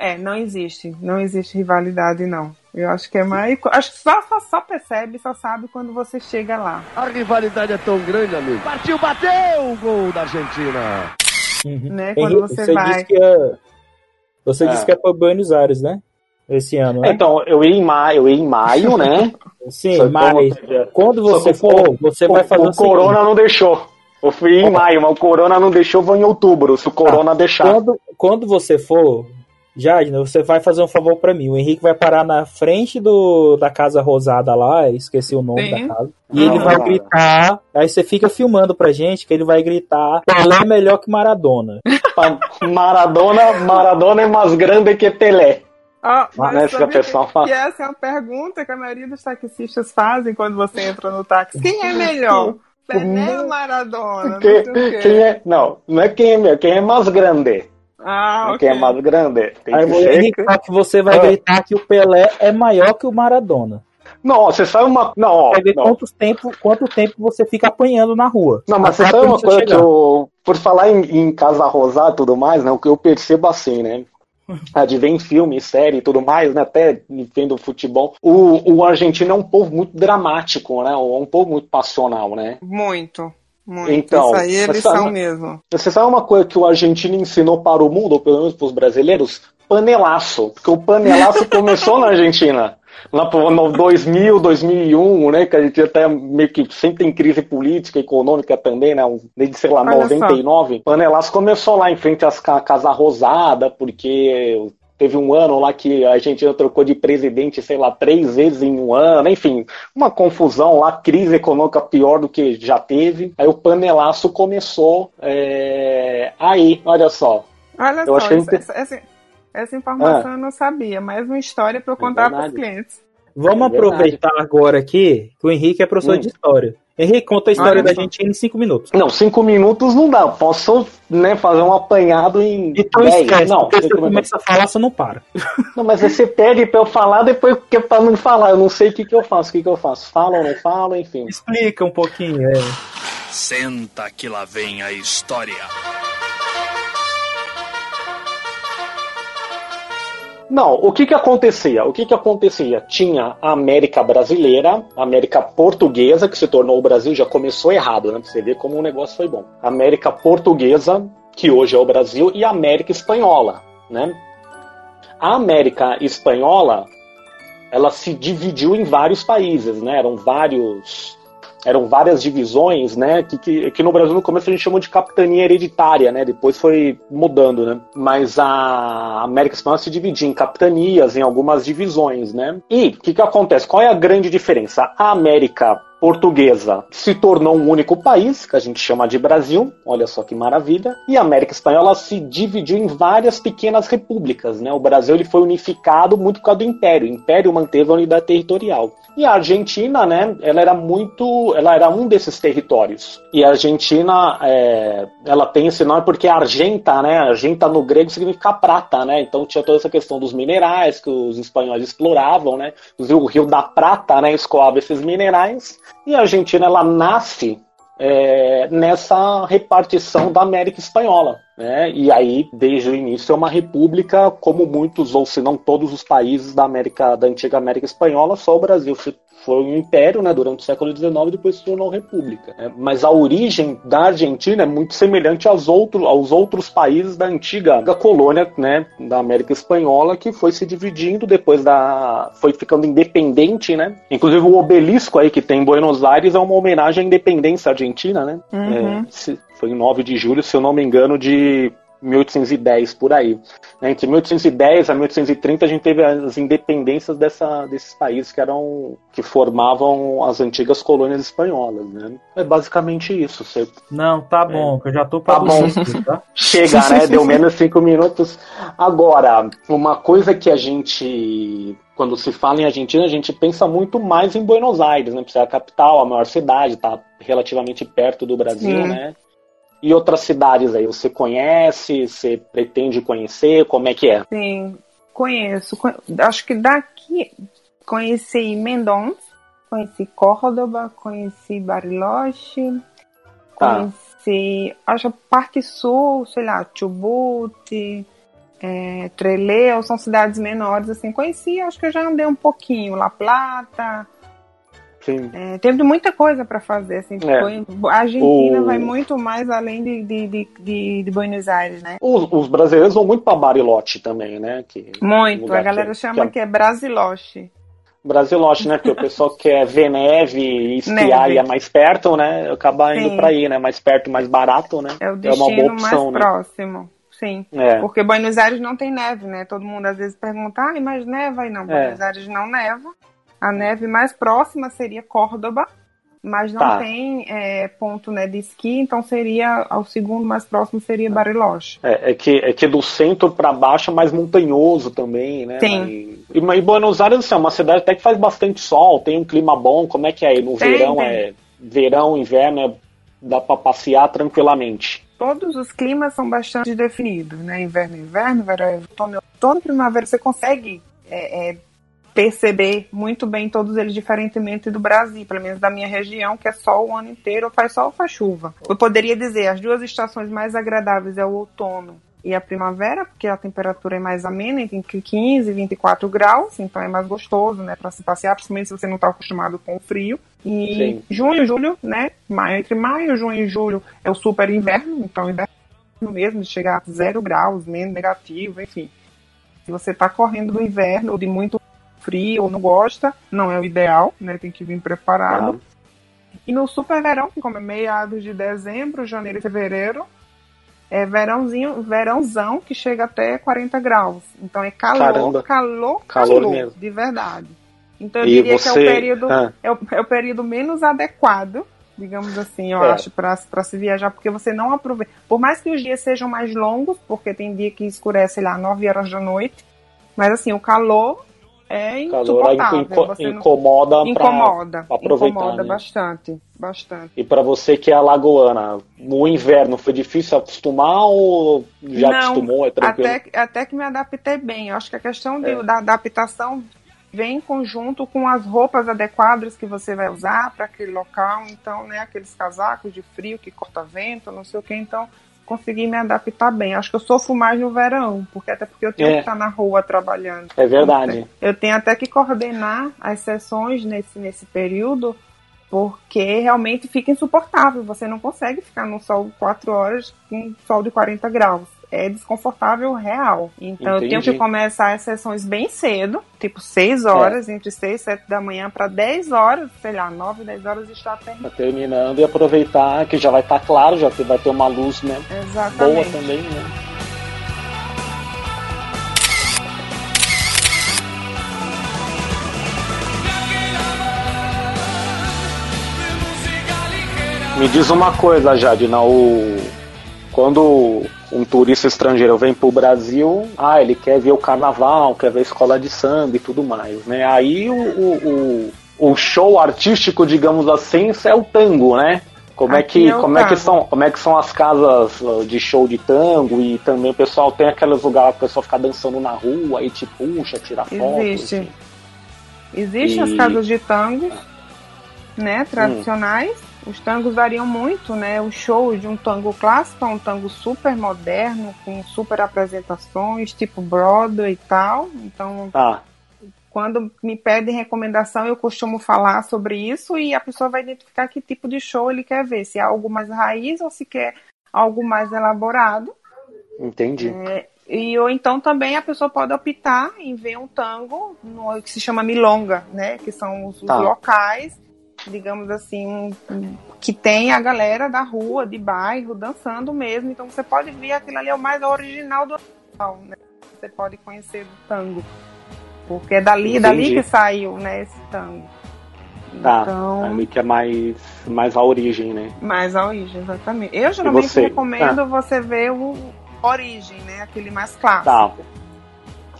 É, não existe. Não existe rivalidade, não. Eu acho que é mais. Acho que só, só, só percebe, só sabe quando você chega lá. A rivalidade é tão grande, amigo. Partiu, bateu o gol da Argentina. Uhum. Né? Quando Henrique, você, você vai. disse que é... Você É. disse que é para Buenos Aires, né? Esse ano, né? Então, eu ia em maio, eu ia em maio, né? Sim, Só mas quando você for, você vai fazer o, o seguinte. Corona não deixou. Eu fui em maio, mas o Corona não deixou, vou em outubro, se o Corona deixar. Quando, quando você for, Jadna, você vai fazer um favor pra mim. O Henrique vai parar na frente do, da Casa Rosada lá, esqueci o nome Sim. da casa. E Não, ele vai não, gritar. Aí você fica filmando pra gente que ele vai gritar: Pelé é melhor que Maradona. Maradona, Maradona é mais grande que Pelé. Ah, Né, mas que, fala. que essa é uma pergunta que a maioria dos taxistas fazem quando você entra no táxi. Quem é melhor? Pelé ou Maradona? Não Quem, sei o quê. quem é, não, não é quem é melhor, quem é mais grande. Ah, é mais grande. Tem Aí que Henrique que- você vai Ah. gritar que o Pelé é maior que o Maradona. Não, você sabe uma. Não, ó, Vai ver não. quantos tempo, quanto tempo você fica apanhando na rua. Não, mas você sabe uma coisa que eu. Por falar em, em Casa Rosada e tudo mais, né? O que eu percebo assim, né? A de ver em filme, série e tudo mais, né? Até vendo futebol. O, o argentino é um povo muito dramático, né? É um povo muito passional, né? Muito, muito. Então, Isso aí eles essa- são mesmo. Você sabe uma coisa que o argentino ensinou para o mundo, ou pelo menos para os brasileiros? Panelaço. Porque o panelaço começou na Argentina. Lá no 2000, 2001, né? Que a gente até meio que sempre tem crise política, econômica também, né? Desde, sei lá, Olha só. 99. Panelaço começou lá em frente às ca- Casa Rosada, porque teve um ano lá que a Argentina trocou de presidente, sei lá, três vezes em um ano. Enfim, uma confusão lá, crise econômica pior do que já teve. Aí o panelaço começou é, aí, olha só. Olha Eu só, acho que a isso- gente- isso- assim, Essa informação eu não sabia. Mais uma história para eu contar para os clientes. Vamos É aproveitar agora aqui que o Henrique é professor Hum. de história. Henrique, conta a história Olha da só. Argentina em cinco minutos. Não, cinco minutos não dá. Posso né, fazer um apanhado em Então dez. esquece, Não, porque você começa a falar, você não para. não, mas você pede pra eu falar, depois que é pra não falar. Eu não sei o que, que eu faço. O que, que eu faço? Falo ou não falo, enfim. Explica um pouquinho. É. Senta que lá vem a história. Não, o que que acontecia? O que que acontecia? Tinha a América brasileira, a América portuguesa, que se tornou o Brasil, já começou errado, né? Pra você ver como o negócio foi bom. A América portuguesa, que hoje é o Brasil, e a América espanhola, né? A América espanhola, ela se dividiu em vários países, né? Eram vários eram várias divisões, né? Que, que, que no Brasil no começo a gente chamou de capitania hereditária, né? Depois foi mudando, né? Mas a América Espanhola se dividia em capitanias, em algumas divisões, né? E o que, que acontece? Qual é a grande diferença? A América portuguesa se tornou um único país, que a gente chama de Brasil, olha só que maravilha, e a América Espanhola se dividiu em várias pequenas repúblicas, né? O Brasil ele foi unificado muito por causa do Império, o Império manteve a unidade territorial. E a Argentina, né, ela era muito, ela era um desses territórios. E a Argentina, é, ela tem esse nome porque argenta, né, argenta no grego significa prata, né, então tinha toda essa questão dos minerais que os espanhóis exploravam, né, o Rio da Prata, né, escoava esses minerais. E a Argentina, ela nasce é, nessa repartição da América Espanhola. Né? E aí, desde o início, é uma república, como muitos, ou se não todos os países da América, da antiga América Espanhola, só o Brasil foi um império né, durante o século XIX e depois se tornou república. né? Mas a origem da Argentina é muito semelhante aos, outro, aos outros países da antiga colônia né, da América Espanhola, que foi se dividindo depois da. foi ficando independente, né? Inclusive o obelisco aí que tem em Buenos Aires é uma homenagem à independência argentina, né? Uhum. É, se- foi em 9 de julho, se eu não me engano, de 1810, por aí. Né, Entre 1810 a 1830 a gente teve as independências dessa, desses países que eram que formavam as antigas colônias espanholas, né? É basicamente isso. Você Não, tá bom, que eu já tô pra Tá bom. tá? chega, né? Deu menos cinco minutos. Agora, uma coisa que a gente, quando se fala em Argentina, a gente pensa muito mais em Buenos Aires, né? Por ser a capital, a maior cidade, tá relativamente perto do Brasil, Sim. né? E outras cidades aí, você conhece, você pretende conhecer, como é que é? Sim, conheço. Con- Acho que daqui conheci Mendonça, conheci Córdoba, conheci Bariloche, Tá. conheci, acho a parte sul, sei lá, Chubut, é, Trelew, são cidades menores, assim, conheci, acho que eu já andei um pouquinho, La Plata, Sim. é, teve muita coisa para fazer, assim, É. foi- a Argentina O- vai muito mais além de, de, de, de- de Buenos Aires, né? Os, os brasileiros vão muito para Bariloche também, né? Que, Muito, lugar a galera que- chama que que é Brasiloche. Brasiloche, né? Porque o pessoal quer ver neve e esquiar Neve. e é mais perto, né? Acaba indo para aí, né? Mais perto, mais barato, né? É o uma destino boa opção, mais né? próximo. Sim. É. Porque Buenos Aires não tem neve, né? Todo mundo às vezes pergunta, ah, mas neva? E não, É. Buenos Aires não neva. A neve mais próxima seria Córdoba, mas não Tá. tem é, ponto né, de esqui, então seria, ao segundo mais próximo seria Bariloche. É, é que, é que do centro para baixo é mais montanhoso também, né? E, e, e Buenos Aires assim, é uma cidade até que faz bastante sol, tem um clima bom. Como é que é aí? No Tem, verão tem. é verão, inverno, é, dá para passear tranquilamente. Todos os climas são bastante definidos, né? Inverno, inverno, verão, outono, outono, primavera. Você consegue é, é, perceber muito bem todos eles, diferentemente do Brasil, pelo menos da minha região, que é sol o ano inteiro, ou faz sol ou faz chuva. Eu poderia dizer, as duas estações mais agradáveis é o outono e a primavera, porque a temperatura é mais amena, entre 15 e 24 graus, então é mais gostoso, né, para se passear, principalmente se você não está acostumado com o frio. E Sim. junho, julho, né, maio, entre maio, junho e julho é o super inverno, então inverno mesmo, de chegar a zero graus, menos negativo, enfim. Se você está correndo do inverno ou de muito frio ou não gosta, não é o ideal, né, tem que vir preparado. E no super verão, que como é meados de dezembro, janeiro e fevereiro, é verãozinho, verãozão que chega até 40 graus. Então é calor, Caramba. calor, Calor calor, mesmo. de verdade. Então eu E diria você- que é o período Ah. é, o, é o período menos adequado, digamos assim, eu É. acho, para se viajar, porque você não aproveita. Por mais que os dias sejam mais longos, porque tem dia que escurece, sei lá, 9 horas da noite, mas assim, o calor é calor insuportável. inco- você não- incomoda, pra incomoda, aproveitar, incomoda né? bastante, bastante. E pra você que é alagoana, no inverno foi difícil acostumar ou já Não, acostumou? É tranquilo? Até, até que me adaptei bem. Eu acho que a questão de- É. da adaptação vem em conjunto com as roupas adequadas que você vai usar para aquele local. Então, né, aqueles casacos de frio que corta vento, não sei o que. Então, consegui me adaptar bem. Acho que eu sofro mais no verão, porque até porque eu tenho É. que estar na rua trabalhando. É verdade. Eu tenho até que coordenar as sessões nesse, nesse período, porque realmente fica insuportável. Você não consegue ficar no sol quatro horas com sol de 40 graus. É desconfortável real. Então eu tenho Entendi. que começar as sessões bem cedo, tipo 6 horas, entre 6 e 7 da manhã, para 10 horas, sei lá, 9, 10 horas estar terminando. Tá terminando e aproveitar que já vai estar claro, já que vai ter uma luz né, boa Exatamente. também, né? Me diz uma coisa, Jadina, o... quando um turista estrangeiro vem pro Brasil, ah, ele quer ver o carnaval, quer ver a escola de samba e tudo mais, né? Aí o, o, o, o show artístico, digamos assim, é o tango, né? Como é que, é como é que são, como é que são as casas de show de tango e também o pessoal tem aqueles lugares que o pessoal fica dançando na rua e te puxa, tira foto. Existe. Existem as E- casas de tango, né, tradicionais. Os tangos variam muito, né? O show de um tango clássico é um tango super moderno, com super apresentações, tipo Broadway e tal. Então, Tá, quando me pedem recomendação, eu costumo falar sobre isso e a pessoa vai identificar que tipo de show ele quer ver, se é algo mais raiz ou se quer algo mais elaborado. entendi. É, e ou então também a pessoa pode optar em ver um tango no, que se chama milonga, né? Que são os, os Tá. locais, digamos assim, um- que tem a galera da rua, de bairro, dançando mesmo. Então você pode ver aquilo ali é o mais original do original, né? Você pode conhecer do tango. Porque é dali, Entendi. dali que saiu, né, esse tango. Tá, Então, ali que é mais, mais a origem, né? mais a origem, exatamente. Eu geralmente você? recomendo você ver o origem, né? Aquele mais clássico.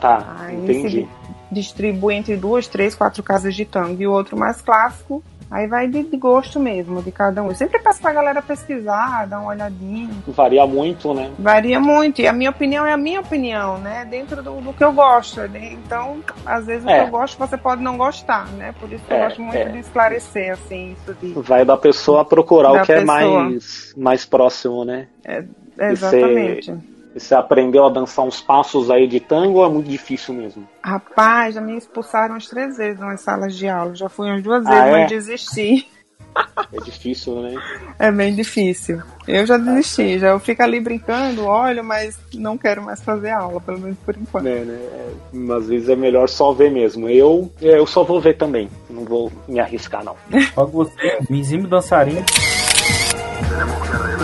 Tá, tá, Aí entendi. se distribui entre duas, três, quatro casas de tango e o outro mais clássico. Aí vai de, de gosto mesmo de cada um. Eu sempre peço pra galera pesquisar, dar uma olhadinha. Varia muito, né? Varia muito. E a minha opinião é a minha opinião, né? Dentro do, do que eu gosto. né? Então, às vezes o É. que eu gosto você pode não gostar, né? Por isso que eu É, gosto muito é. de esclarecer, assim, isso de. Vai da pessoa procurar Da o que é pessoa. mais, mais próximo, né? Exatamente. E você aprendeu a dançar uns passos aí de tango ou é muito difícil mesmo? Rapaz, já me expulsaram umas três vezes nas salas de aula. Já fui umas duas Ah, vezes, é? mas desisti. É difícil, né? É bem difícil. Eu já desisti, já eu fico ali brincando, olho, mas não quero mais fazer aula, pelo menos por enquanto. É, né? É, às vezes é melhor só ver mesmo. Eu, é, eu só vou ver também. Não vou me arriscar, não. Logo você, exímio dançarino.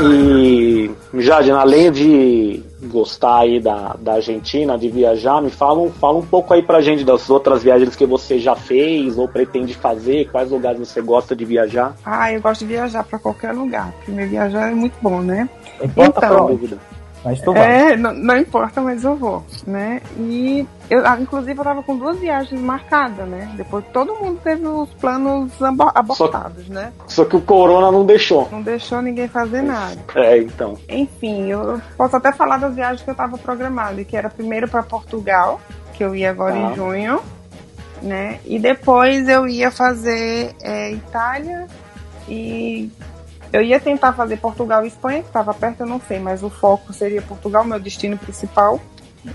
E, Jadina, além de gostar aí da, da Argentina, de viajar, me fala, um- fala um pouco aí pra gente das outras viagens que você já fez ou pretende fazer, quais lugares você gosta de viajar. Ah, eu gosto de viajar pra qualquer lugar, porque viajar é muito bom, né? Não importa Então. pra dúvida. Mas tu vai. É, não, não importa, mas eu vou, né? E eu, ah, inclusive eu tava com duas viagens marcadas, né? Depois todo mundo teve os planos abo- abortados, né? Só que o Corona não deixou. Não deixou ninguém fazer nada. É, então. Enfim, eu posso até falar das viagens que eu estava programada, que era primeiro para Portugal, que eu ia agora Tá. em junho, né? E depois eu ia fazer é, Itália e eu ia tentar fazer Portugal e Espanha, que estava perto, eu não sei, mas o foco seria Portugal, meu destino principal.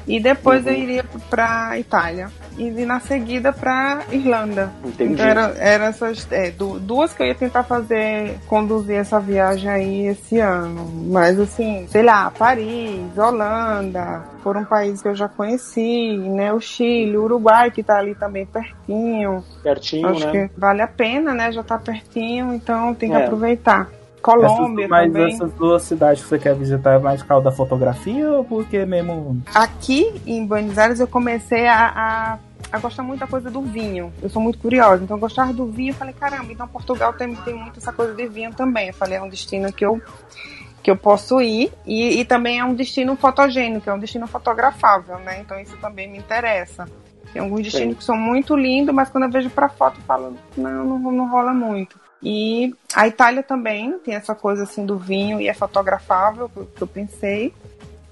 E depois eu Uhum. iria para Itália e na seguida para Irlanda. Entendi. Então era, era essas é, du- duas que eu ia tentar fazer, conduzir essa viagem aí esse ano. Mas assim, sei lá, Paris, Holanda, foram países que eu já conheci, né? O Chile, o Uruguai, que tá ali também pertinho. Pertinho, Acho né? que vale a pena, né? Já tá pertinho, então tem que É. aproveitar. Colômbia essas, mas também. essas duas cidades que você quer visitar é mais por causa da fotografia ou porque mesmo. Aqui em Buenos Aires eu comecei a, a, a gostar muito da coisa do vinho. Eu sou muito curiosa, então eu gostava do vinho. Eu falei, caramba, então Portugal tem, tem muito essa coisa de vinho também. Eu falei, é um destino que eu, que eu posso ir. E, e também é um destino fotogênico, é um destino fotografável, né? Então isso também me interessa. Tem alguns destinos Sim. que são muito lindos, mas quando eu vejo pra foto, eu falo, não, não, não rola muito. E a Itália também tem essa coisa assim do vinho e é fotografável, que eu- que eu pensei.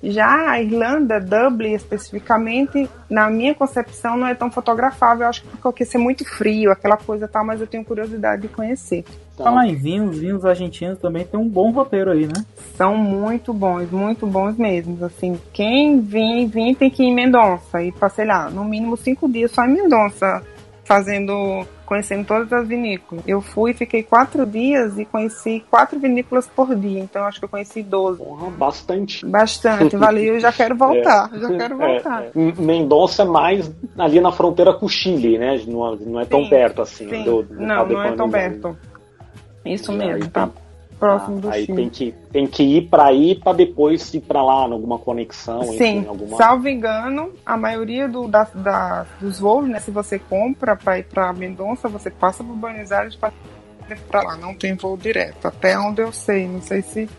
Já a Irlanda, Dublin especificamente, na minha concepção, não é tão fotografável. Acho que porque ser muito frio, aquela coisa tal, mas eu tenho curiosidade de conhecer. Falar em vinhos, vinhos argentinos também tem um bom roteiro aí, né? São muito bons, muito bons mesmo. Assim, quem vir, vir tem que ir em Mendonça e passei lá, no mínimo cinco dias só em Mendonça, fazendo, conhecendo todas as vinícolas. Eu fui, fiquei quatro dias e conheci quatro vinícolas por dia, então acho que eu conheci 12. Porra, bastante. Bastante, valeu, eu já quero voltar, já quero É, voltar. é. M- Mendonça é mais ali na fronteira com o Chile, né? Não, não é tão Sim, perto assim. Sim. do- do não, não é tão perto. Isso mesmo, tá próximo do aí Chile. tem que, tem que ir pra ir pra depois ir pra lá, alguma conexão, Sim, enfim, alguma. salvo engano, a maioria do, da, da- dos voos, né, se você compra para ir para Mendonça, você passa por Buenos Aires para para lá, não tem voo direto, até onde eu sei, não sei se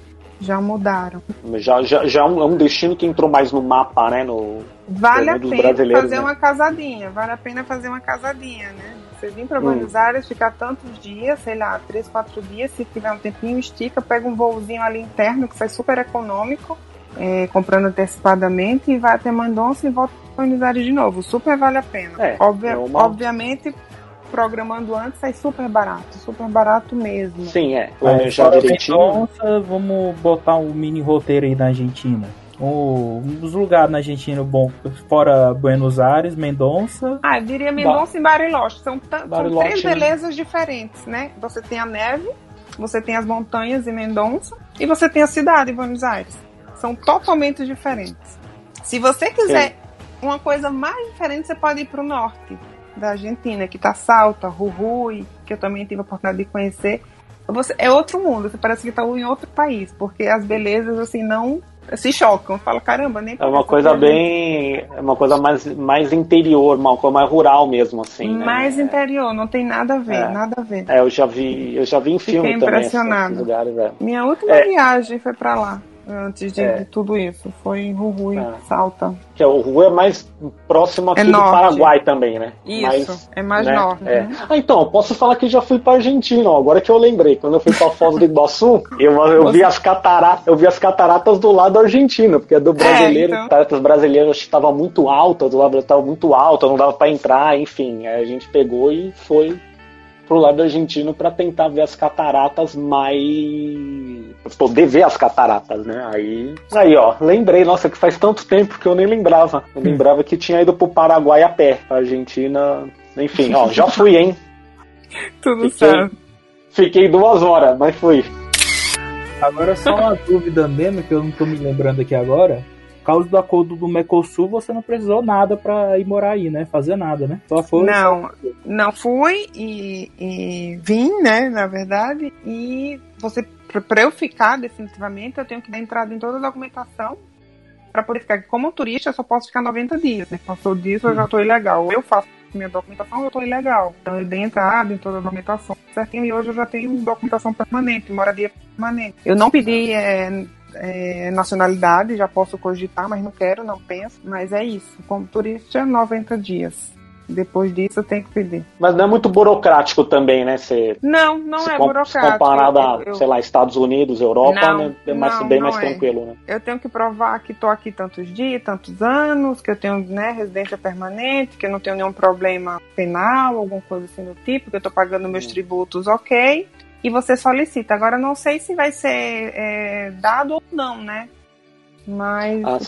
já mudaram. Já, já, já é um, é destino que entrou mais no mapa, né? No, Vale a pena fazer né? uma casadinha, vale a pena fazer uma casadinha, né? Você vir para Hum. Buenos Aires, ficar tantos dias, sei lá, três, quatro dias, se tiver um tempinho, estica, pega um voozinho ali interno que sai super econômico, é, comprando antecipadamente, e vai até Mendonça e volta para Buenos Aires de novo. Super vale a pena. É, Obvia- é uma- Obviamente, programando antes, sai super barato, super barato mesmo. sim, é. Planejar direitinho. Mendonça, vamos botar um mini roteiro aí na Argentina. O- um dos lugares na Argentina bom, fora Buenos Aires, Mendonça. Ah, eu diria Mendonça e Bariloche. São, ta- são Bariloche, três né? belezas diferentes, né? Você tem a neve, você tem as montanhas em Mendonça e você tem a cidade em Buenos Aires. São totalmente diferentes. Se você quiser uma coisa mais diferente, você pode ir para o norte da Argentina, que tá Salta, Jujuy, que eu também tive a oportunidade de conhecer. Você, é outro mundo, você parece que está em outro país, porque as belezas assim não se chocam. Fala, caramba, nem É uma coisa bem. É uma coisa mais, mais interior, uma coisa mais rural mesmo, assim. né? mais interior, não tem nada a ver, É. nada a ver. É, eu já vi, eu já vi em Fiquei filme também esses lugares, é. Minha última É. viagem foi pra lá, antes de, É. de tudo isso. Foi em Jujuy, É. Salta. Que é, o Rio é mais próximo aqui É do norte. Paraguai também, né? Isso, Mais, é mais né? norte. É. né? Ah, então, posso falar que já fui pra Argentina, ó, agora que eu lembrei. Quando eu fui pra Foz do Iguaçu, eu, eu vi as cataratas, eu vi as cataratas do lado argentino, porque a do brasileiro, então. as cataratas brasileiras estavam muito altas, do lado estava muito alta, não dava pra entrar, enfim. Aí a gente pegou e foi pro lado argentino pra tentar ver as cataratas mais poder ver as cataratas, né? Aí, aí ó, lembrei, nossa, que faz tanto tempo que eu nem lembrava. Eu lembrava que tinha ido pro Paraguai a pé, pra Argentina, enfim, ó, já fui, hein? Tudo Fiquei, certo. fiquei duas horas, mas fui. Agora só uma dúvida mesmo, que eu não tô me lembrando aqui agora. Por causa do acordo do Mercosul, você não precisou nada pra ir morar aí, né? Fazer nada, né? Só foi. Não, não fui e, e vim, né, na verdade. E você, pra eu ficar definitivamente, eu tenho que dar entrada em toda a documentação para poder ficar. Como turista, eu só posso ficar 90 dias, né? Passou disso, eu já tô ilegal. Eu faço minha documentação, eu tô ilegal. Então eu dei entrada em toda a documentação certinho e hoje eu já tenho documentação permanente, moradia permanente. Eu não pedi é, é, nacionalidade, já posso cogitar, mas não quero, não penso. Mas é isso. Como turista, 90 dias. Depois disso eu tenho que pedir. Mas não é muito burocrático também, né? Você, Não, não é burocrático. comparado a, Eu- eu- sei lá, Estados Unidos, Europa, Não, né? é mais, não, bem não mais é. tranquilo, né? eu tenho que provar que estou aqui tantos dias, tantos anos, que eu tenho né, residência permanente, que eu não tenho nenhum problema penal, alguma coisa assim do tipo, que eu estou pagando meus Hum. tributos, ok. E você solicita. Agora não sei se vai ser é, dado ou não, né? Mas Ah,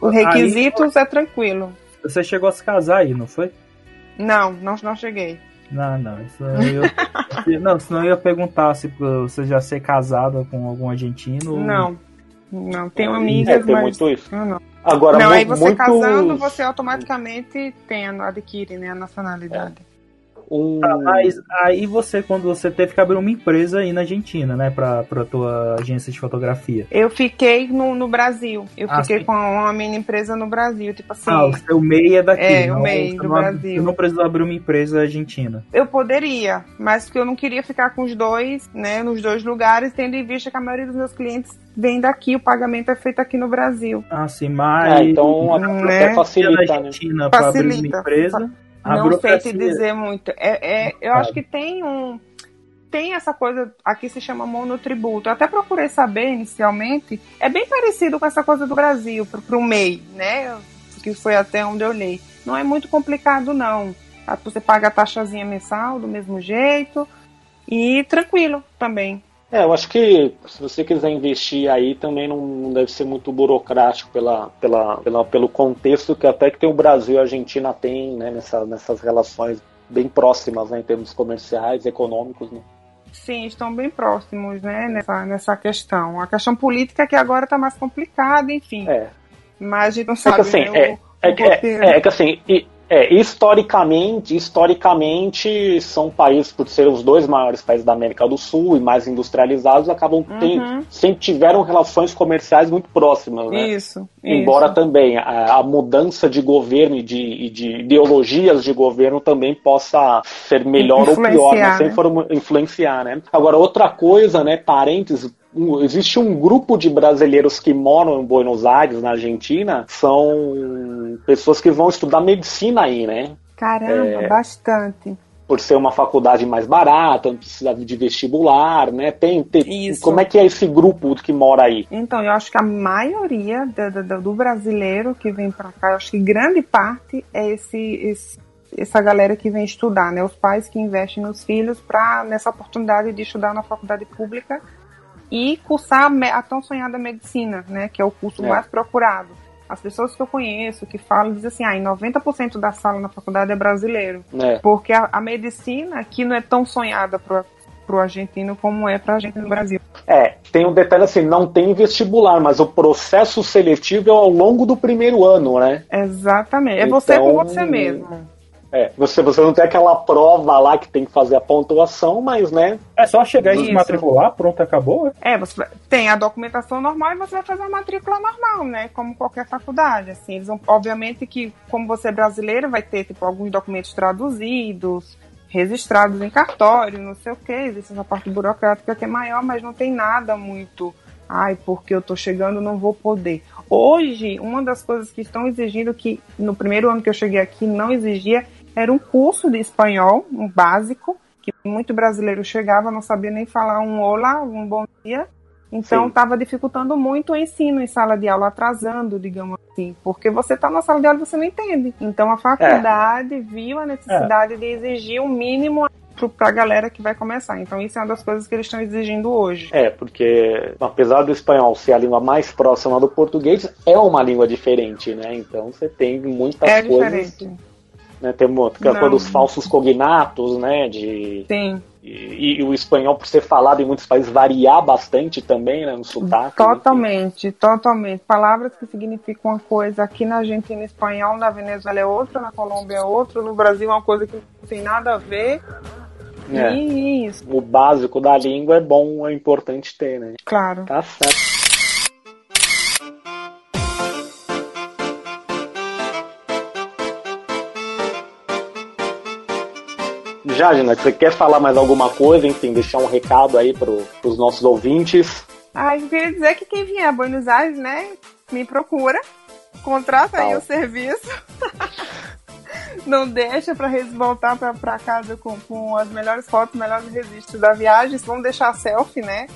os requisitos é tranquilo. Você chegou a se casar aí, não foi? Não, não, não cheguei. Não, não. Isso eu não, senão eu ia perguntar se você já ser casada com algum argentino. ou- Não. Não, tenho É, amigas, tem mas. muito isso. Não, não. Agora, não, aí você muito... casando, você automaticamente tem, adquire né, a nacionalidade. Um. Tá, mas aí você, quando você teve que abrir uma empresa aí na Argentina, né? Pra, pra tua agência de fotografia. Eu fiquei no, no Brasil. Eu Ah, fiquei sim. com uma mini empresa no Brasil. Tipo assim, Ah, o seu MEI é daqui. É, o não, MEI você do não Brasil. Você não precisou abrir uma empresa argentina. eu poderia, mas que eu não queria ficar com os dois, né? Nos dois lugares, tendo em vista que a maioria dos meus clientes vem daqui, o pagamento é feito aqui no Brasil. Ah, sim, mas. É, então até Né? até facilita, na né? Argentina pra abrir uma Facilita. empresa. A não sei te dizer muito. É, é, eu acho que tem um. Tem essa coisa, aqui se chama monotributo. Eu até procurei saber inicialmente. É bem parecido com essa coisa do Brasil, pro, pro MEI, né? Que foi até onde eu olhei. Não é muito complicado, não. Ah, Você paga a taxazinha mensal do mesmo jeito. E tranquilo também. É, eu acho que se você quiser investir aí também não, deve ser muito burocrático pela, pela, pela, pelo contexto que até que tem o Brasil e a Argentina tem, né, nessa, nessas relações bem próximas, né, em termos comerciais, econômicos, né? Sim, estão bem próximos, né, nessa, nessa questão. A questão política que agora está mais complicada, enfim. É, Mas a gente não É que sabe, assim, né, é, o- é, o que- é, é que assim, e- é, historicamente, historicamente são países, por ser os dois maiores países da América do Sul e mais industrializados, acabam Uhum. sempre tiveram relações comerciais muito próximas, né? Isso, Embora isso. também a, a mudança de governo e de, e de ideologias de governo também possa ser melhor ou pior, mas sempre né? foram influenciar, né? Agora, outra coisa, né, parênteses, um- existe um grupo de brasileiros que moram em Buenos Aires, na Argentina, são pessoas que vão estudar medicina aí, né? Caramba, É. bastante. Por ser uma faculdade mais barata, não precisa de vestibular, né? Tem, tem- Isso. como é que é esse grupo que mora aí? Então, eu acho que a maioria da- da- do brasileiro que vem para cá, eu acho que grande parte é esse, esse- essa galera que vem estudar, né? Os pais que investem nos filhos para nessa oportunidade de estudar na faculdade pública e cursar a, a tão sonhada medicina, né? Que é o curso É. mais procurado. As pessoas que eu conheço que falam dizem assim, ah, em 90% da sala na faculdade é brasileiro. né? Porque a, a medicina aqui não é tão sonhada pro, pro argentino como é pra gente no Brasil. É, tem um detalhe assim, não tem vestibular, mas o processo seletivo é ao longo do primeiro ano, né? Exatamente. É você Então, com você mesmo. É, você, você não tem aquela prova lá que tem que fazer a pontuação, mas, né? É só chegar e se matricular, pronto, acabou. é? É, você vai- tem a documentação normal e você vai fazer a matrícula normal, né? Como qualquer faculdade. Assim, eles vão, obviamente que, como você é brasileiro, vai ter tipo, alguns documentos traduzidos, registrados em cartório, não sei o que. Existe essa parte burocrática que é maior, mas não tem nada muito. Ai, porque eu tô chegando, não vou poder. Hoje, uma das coisas que estão exigindo, que no primeiro ano que eu cheguei aqui não exigia, era um curso de espanhol, um básico, que muito brasileiro chegava, não sabia nem falar um olá, um bom dia. Então estava dificultando muito o ensino em sala de aula, atrasando, digamos assim, porque você está na sala de aula e você não entende. Então a faculdade viu a necessidade de exigir um mínimo para a galera que vai começar. Então isso é uma das coisas que eles estão exigindo hoje. É, porque apesar do espanhol ser a língua mais próxima do português, é uma língua diferente, né? Então você tem muitas É coisas. diferente. Né? Tem uma- Não. coisa dos falsos cognatos, né? De, Sim, e, e o espanhol, por ser falado em muitos países, variar bastante também, né? No sotaque. totalmente, totalmente. Palavras que significam uma coisa aqui na Argentina espanhol, na Venezuela é outra, na Colômbia é outra, no Brasil é uma coisa que não tem nada a ver. É. E isso, O básico da língua é bom, é importante ter, né? claro. Tá certo. Jadina, você quer falar mais alguma coisa? Enfim, deixar um recado aí pro, pros nossos ouvintes. Ah, eu queria dizer que quem vier a Buenos Aires, né, me procura, contrata aí o serviço. Não deixa eles voltar pra casa com, com as melhores fotos, melhores registros da viagem. Vamos deixar selfie, né?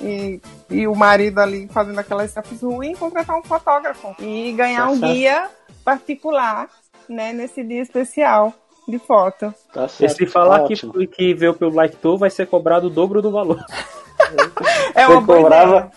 E, e o marido ali fazendo aquelas selfies ruins, contratar um fotógrafo e ganhar Tá um guia particular, né, nesse dia especial de foto. Tá E certo. se falar tá que, que veio pelo Like Tour, vai ser cobrado o dobro do valor. É Vai uma ideia.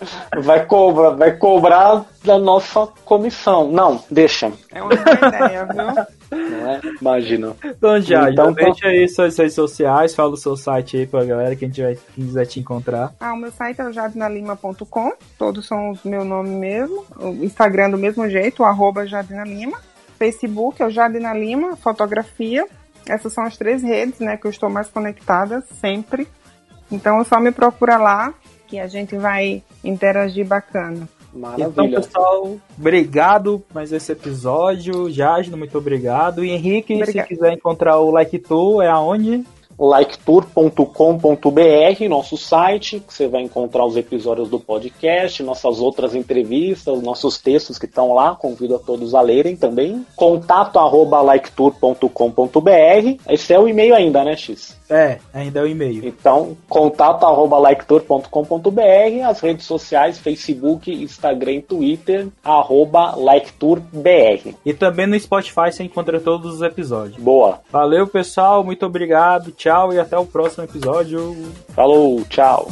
vai cobrar, vai cobrar da nossa comissão. Não, deixa. É uma boa ideia, viu? Não é? Imagina. Então, já, Então, já tá. deixa aí suas redes sociais, fala o seu site aí pra galera, quem tiver, quem quiser te encontrar. Ah, o meu site é o jardinalima.com, todos são o meu nome mesmo. O Instagram do mesmo jeito, o arroba Jardina Lima. Facebook é o Jardina Lima, fotografia. Essas são as três redes, né, que eu estou mais conectada sempre. Então, só me procura lá que a gente vai interagir bacana. Maravilha. Então, pessoal, obrigado mais esse episódio. Jasno, muito obrigado. E Henrique, Obrigado. se quiser encontrar o Like Tu, é aonde? liketour.com.br, nosso site, que você vai encontrar os episódios do podcast, nossas outras entrevistas, nossos textos que estão lá, convido a todos a lerem também. Contato arroba liketour.com.br. Esse é o e-mail ainda, né, X? É, ainda é o e-mail. Então, contato arroba liketour.com.br, as redes sociais, Facebook, Instagram, Twitter, arroba liketourbr. E também no Spotify você encontra todos os episódios. Boa. Valeu, pessoal, muito obrigado, tchau e até o próximo episódio. Falou, tchau.